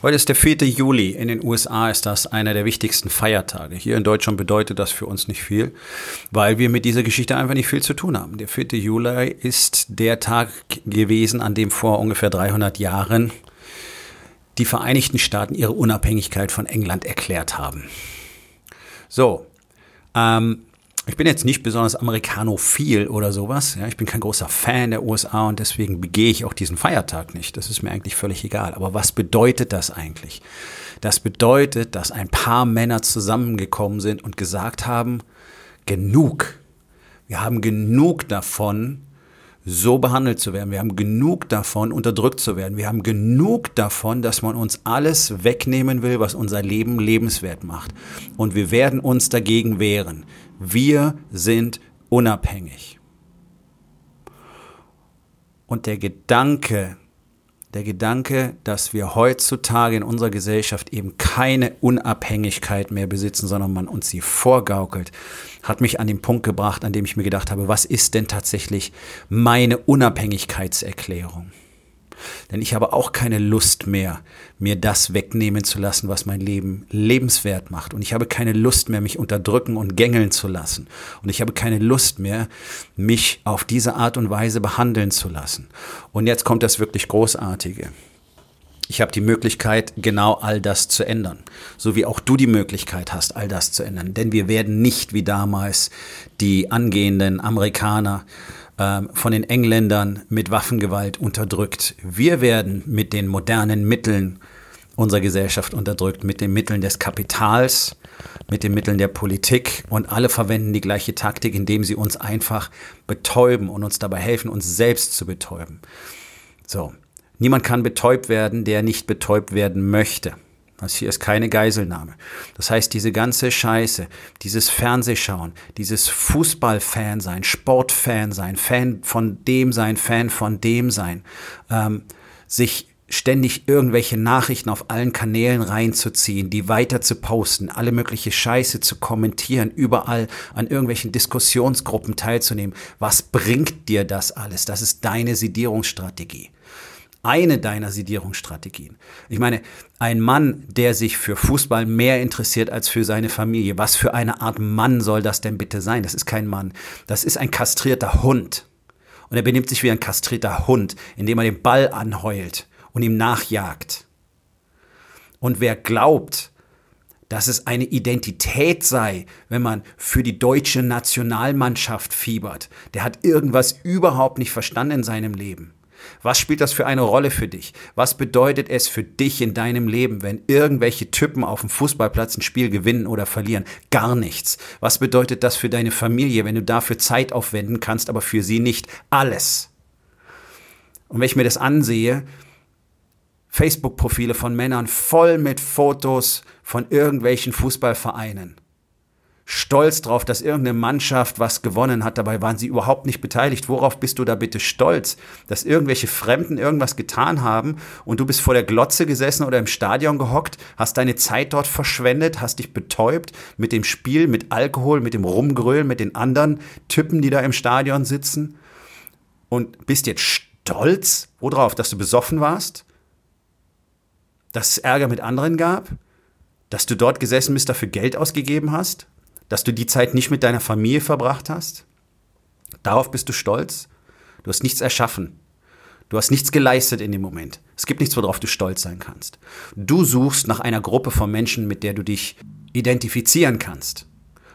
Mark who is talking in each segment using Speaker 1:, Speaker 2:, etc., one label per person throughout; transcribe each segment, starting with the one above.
Speaker 1: Heute ist der 4. Juli. In den USA ist das einer der wichtigsten Feiertage. Hier in Deutschland bedeutet das für uns nicht viel, weil wir mit dieser Geschichte einfach nicht viel zu tun haben. Der 4. Juli ist der Tag gewesen, an dem vor ungefähr 300 Jahren die Vereinigten Staaten ihre Unabhängigkeit von England erklärt haben. So, ähm, ich bin jetzt nicht besonders amerikanophil oder sowas. Ja, ich bin kein großer Fan der USA und deswegen begehe ich auch diesen Feiertag nicht. Das ist mir eigentlich völlig egal. Aber was bedeutet das eigentlich? Das bedeutet, dass ein paar Männer zusammengekommen sind und gesagt haben, genug. Wir haben genug davon, so behandelt zu werden. Wir haben genug davon, unterdrückt zu werden. Wir haben genug davon, dass man uns alles wegnehmen will, was unser Leben lebenswert macht. Und wir werden uns dagegen wehren. Wir sind unabhängig. Und der Gedanke, der Gedanke, dass wir heutzutage in unserer Gesellschaft eben keine Unabhängigkeit mehr besitzen, sondern man uns sie vorgaukelt, hat mich an den Punkt gebracht, an dem ich mir gedacht habe, was ist denn tatsächlich meine Unabhängigkeitserklärung? Denn ich habe auch keine Lust mehr, mir das wegnehmen zu lassen, was mein Leben lebenswert macht. Und ich habe keine Lust mehr, mich unterdrücken und gängeln zu lassen. Und ich habe keine Lust mehr, mich auf diese Art und Weise behandeln zu lassen. Und jetzt kommt das wirklich Großartige. Ich habe die Möglichkeit, genau all das zu ändern. So wie auch du die Möglichkeit hast, all das zu ändern. Denn wir werden nicht wie damals die angehenden Amerikaner von den Engländern mit Waffengewalt unterdrückt. Wir werden mit den modernen Mitteln unserer Gesellschaft unterdrückt, mit den Mitteln des Kapitals, mit den Mitteln der Politik und alle verwenden die gleiche Taktik, indem sie uns einfach betäuben und uns dabei helfen, uns selbst zu betäuben. So. Niemand kann betäubt werden, der nicht betäubt werden möchte. Das hier ist keine Geiselnahme. Das heißt, diese ganze Scheiße, dieses Fernsehschauen, dieses Fußballfan sein, Sportfan sein, Fan von dem sein, Fan von dem sein, ähm, sich ständig irgendwelche Nachrichten auf allen Kanälen reinzuziehen, die weiter zu posten, alle mögliche Scheiße zu kommentieren, überall an irgendwelchen Diskussionsgruppen teilzunehmen. Was bringt dir das alles? Das ist deine Sedierungsstrategie eine deiner Sedierungsstrategien. Ich meine, ein Mann, der sich für Fußball mehr interessiert als für seine Familie, was für eine Art Mann soll das denn bitte sein? Das ist kein Mann. Das ist ein kastrierter Hund. Und er benimmt sich wie ein kastrierter Hund, indem er den Ball anheult und ihm nachjagt. Und wer glaubt, dass es eine Identität sei, wenn man für die deutsche Nationalmannschaft fiebert, der hat irgendwas überhaupt nicht verstanden in seinem Leben. Was spielt das für eine Rolle für dich? Was bedeutet es für dich in deinem Leben, wenn irgendwelche Typen auf dem Fußballplatz ein Spiel gewinnen oder verlieren? Gar nichts. Was bedeutet das für deine Familie, wenn du dafür Zeit aufwenden kannst, aber für sie nicht? Alles. Und wenn ich mir das ansehe, Facebook-Profile von Männern voll mit Fotos von irgendwelchen Fußballvereinen stolz drauf, dass irgendeine Mannschaft was gewonnen hat. Dabei waren sie überhaupt nicht beteiligt. Worauf bist du da bitte stolz? Dass irgendwelche Fremden irgendwas getan haben und du bist vor der Glotze gesessen oder im Stadion gehockt, hast deine Zeit dort verschwendet, hast dich betäubt mit dem Spiel, mit Alkohol, mit dem Rumgrölen, mit den anderen Typen, die da im Stadion sitzen und bist jetzt stolz, worauf, dass du besoffen warst? Dass es Ärger mit anderen gab? Dass du dort gesessen bist, dafür Geld ausgegeben hast? Dass du die Zeit nicht mit deiner Familie verbracht hast? Darauf bist du stolz? Du hast nichts erschaffen. Du hast nichts geleistet in dem Moment. Es gibt nichts, worauf du stolz sein kannst. Du suchst nach einer Gruppe von Menschen, mit der du dich identifizieren kannst.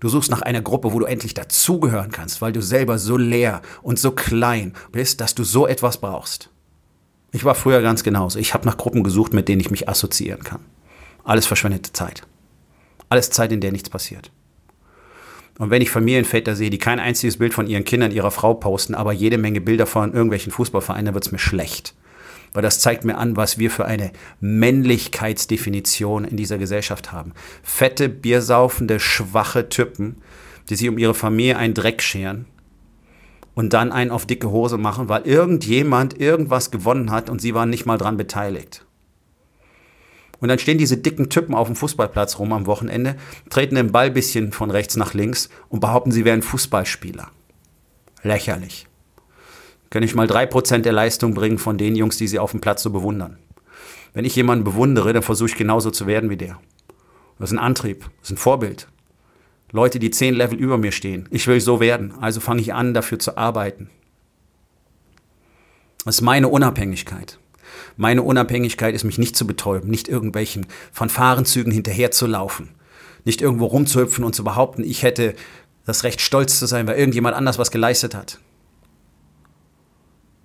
Speaker 1: Du suchst nach einer Gruppe, wo du endlich dazugehören kannst, weil du selber so leer und so klein bist, dass du so etwas brauchst. Ich war früher ganz genauso. Ich habe nach Gruppen gesucht, mit denen ich mich assoziieren kann. Alles verschwendete Zeit. Alles Zeit, in der nichts passiert. Und wenn ich Familienväter sehe, die kein einziges Bild von ihren Kindern, ihrer Frau posten, aber jede Menge Bilder von irgendwelchen Fußballvereinen, dann wird es mir schlecht. Weil das zeigt mir an, was wir für eine Männlichkeitsdefinition in dieser Gesellschaft haben. Fette, biersaufende, schwache Typen, die sich um ihre Familie einen Dreck scheren und dann einen auf dicke Hose machen, weil irgendjemand irgendwas gewonnen hat und sie waren nicht mal dran beteiligt. Und dann stehen diese dicken Typen auf dem Fußballplatz rum am Wochenende, treten den Ball bisschen von rechts nach links und behaupten, sie wären Fußballspieler. Lächerlich. Kann ich mal drei Prozent der Leistung bringen von den Jungs, die sie auf dem Platz so bewundern. Wenn ich jemanden bewundere, dann versuche ich genauso zu werden wie der. Das ist ein Antrieb, das ist ein Vorbild. Leute, die zehn Level über mir stehen. Ich will so werden, also fange ich an, dafür zu arbeiten. Das ist meine Unabhängigkeit. Meine Unabhängigkeit ist, mich nicht zu betäuben, nicht irgendwelchen Fanfarenzügen hinterherzulaufen, nicht irgendwo rumzuhüpfen und zu behaupten, ich hätte das Recht, stolz zu sein, weil irgendjemand anders was geleistet hat.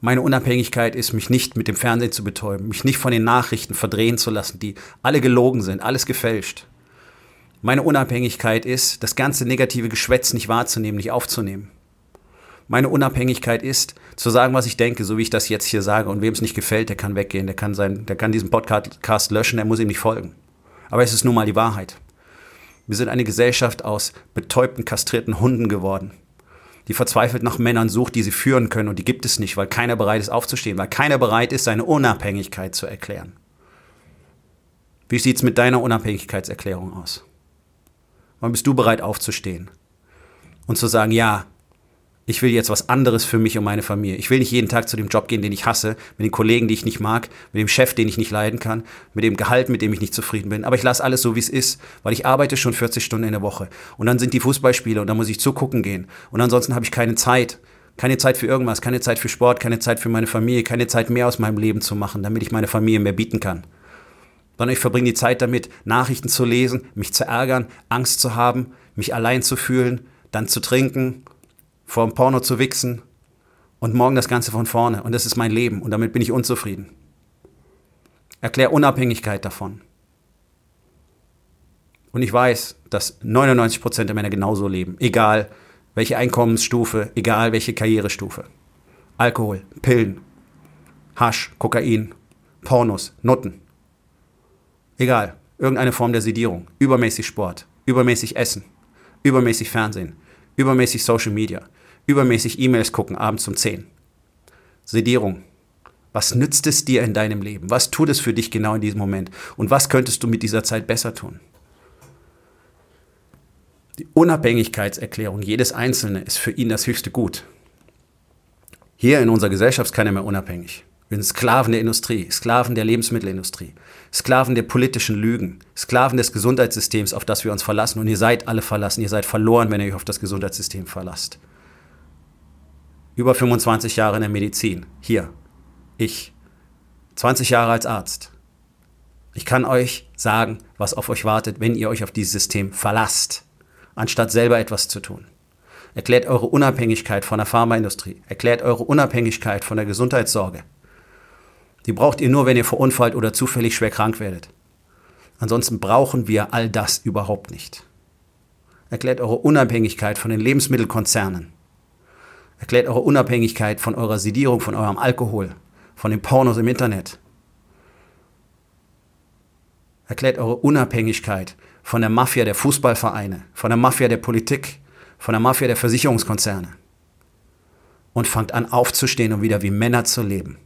Speaker 1: Meine Unabhängigkeit ist, mich nicht mit dem Fernsehen zu betäuben, mich nicht von den Nachrichten verdrehen zu lassen, die alle gelogen sind, alles gefälscht. Meine Unabhängigkeit ist, das ganze negative Geschwätz nicht wahrzunehmen, nicht aufzunehmen. Meine Unabhängigkeit ist, zu sagen, was ich denke, so wie ich das jetzt hier sage. Und wem es nicht gefällt, der kann weggehen, der kann, sein, der kann diesen Podcast löschen, der muss ihm nicht folgen. Aber es ist nun mal die Wahrheit. Wir sind eine Gesellschaft aus betäubten, kastrierten Hunden geworden, die verzweifelt nach Männern sucht, die sie führen können. Und die gibt es nicht, weil keiner bereit ist aufzustehen, weil keiner bereit ist, seine Unabhängigkeit zu erklären. Wie sieht es mit deiner Unabhängigkeitserklärung aus? Wann bist du bereit aufzustehen und zu sagen, ja, ich will jetzt was anderes für mich und meine Familie. Ich will nicht jeden Tag zu dem Job gehen, den ich hasse, mit den Kollegen, die ich nicht mag, mit dem Chef, den ich nicht leiden kann, mit dem Gehalt, mit dem ich nicht zufrieden bin. Aber ich lasse alles so, wie es ist, weil ich arbeite schon 40 Stunden in der Woche. Und dann sind die Fußballspiele und dann muss ich zugucken gehen. Und ansonsten habe ich keine Zeit. Keine Zeit für irgendwas, keine Zeit für Sport, keine Zeit für meine Familie, keine Zeit mehr aus meinem Leben zu machen, damit ich meine Familie mehr bieten kann. Sondern ich verbringe die Zeit damit, Nachrichten zu lesen, mich zu ärgern, Angst zu haben, mich allein zu fühlen, dann zu trinken vor dem Porno zu wichsen und morgen das Ganze von vorne. Und das ist mein Leben und damit bin ich unzufrieden. Erklär Unabhängigkeit davon. Und ich weiß, dass 99 Prozent der Männer genauso leben. Egal welche Einkommensstufe, egal welche Karrierestufe. Alkohol, Pillen, Hasch, Kokain, Pornos, Nutten. Egal, irgendeine Form der Sedierung, übermäßig Sport, übermäßig Essen, übermäßig Fernsehen, übermäßig Social Media, übermäßig E-Mails gucken abends um 10. Sedierung. Was nützt es dir in deinem Leben? Was tut es für dich genau in diesem Moment? Und was könntest du mit dieser Zeit besser tun? Die Unabhängigkeitserklärung jedes Einzelnen ist für ihn das höchste Gut. Hier in unserer Gesellschaft ist keiner mehr unabhängig. Wir sind Sklaven der Industrie, Sklaven der Lebensmittelindustrie, Sklaven der politischen Lügen, Sklaven des Gesundheitssystems, auf das wir uns verlassen. Und ihr seid alle verlassen, ihr seid verloren, wenn ihr euch auf das Gesundheitssystem verlasst über 25 Jahre in der Medizin. Hier, ich, 20 Jahre als Arzt. Ich kann euch sagen, was auf euch wartet, wenn ihr euch auf dieses System verlasst, anstatt selber etwas zu tun. Erklärt eure Unabhängigkeit von der Pharmaindustrie. Erklärt eure Unabhängigkeit von der Gesundheitssorge. Die braucht ihr nur, wenn ihr verunfallt oder zufällig schwer krank werdet. Ansonsten brauchen wir all das überhaupt nicht. Erklärt eure Unabhängigkeit von den Lebensmittelkonzernen. Erklärt eure Unabhängigkeit von eurer Sedierung, von eurem Alkohol, von den Pornos im Internet. Erklärt eure Unabhängigkeit von der Mafia der Fußballvereine, von der Mafia der Politik, von der Mafia der Versicherungskonzerne. Und fangt an aufzustehen und wieder wie Männer zu leben.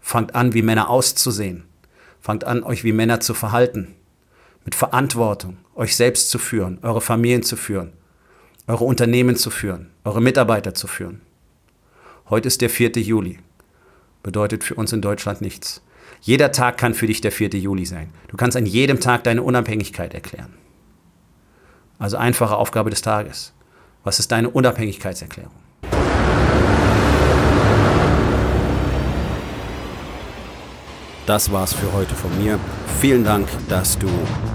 Speaker 1: Fangt an, wie Männer auszusehen. Fangt an, euch wie Männer zu verhalten. Mit Verantwortung, euch selbst zu führen, eure Familien zu führen, eure Unternehmen zu führen, eure Mitarbeiter zu führen. Heute ist der 4. Juli. Bedeutet für uns in Deutschland nichts. Jeder Tag kann für dich der 4. Juli sein. Du kannst an jedem Tag deine Unabhängigkeit erklären. Also einfache Aufgabe des Tages. Was ist deine Unabhängigkeitserklärung? Das war's für heute von mir. Vielen Dank, dass du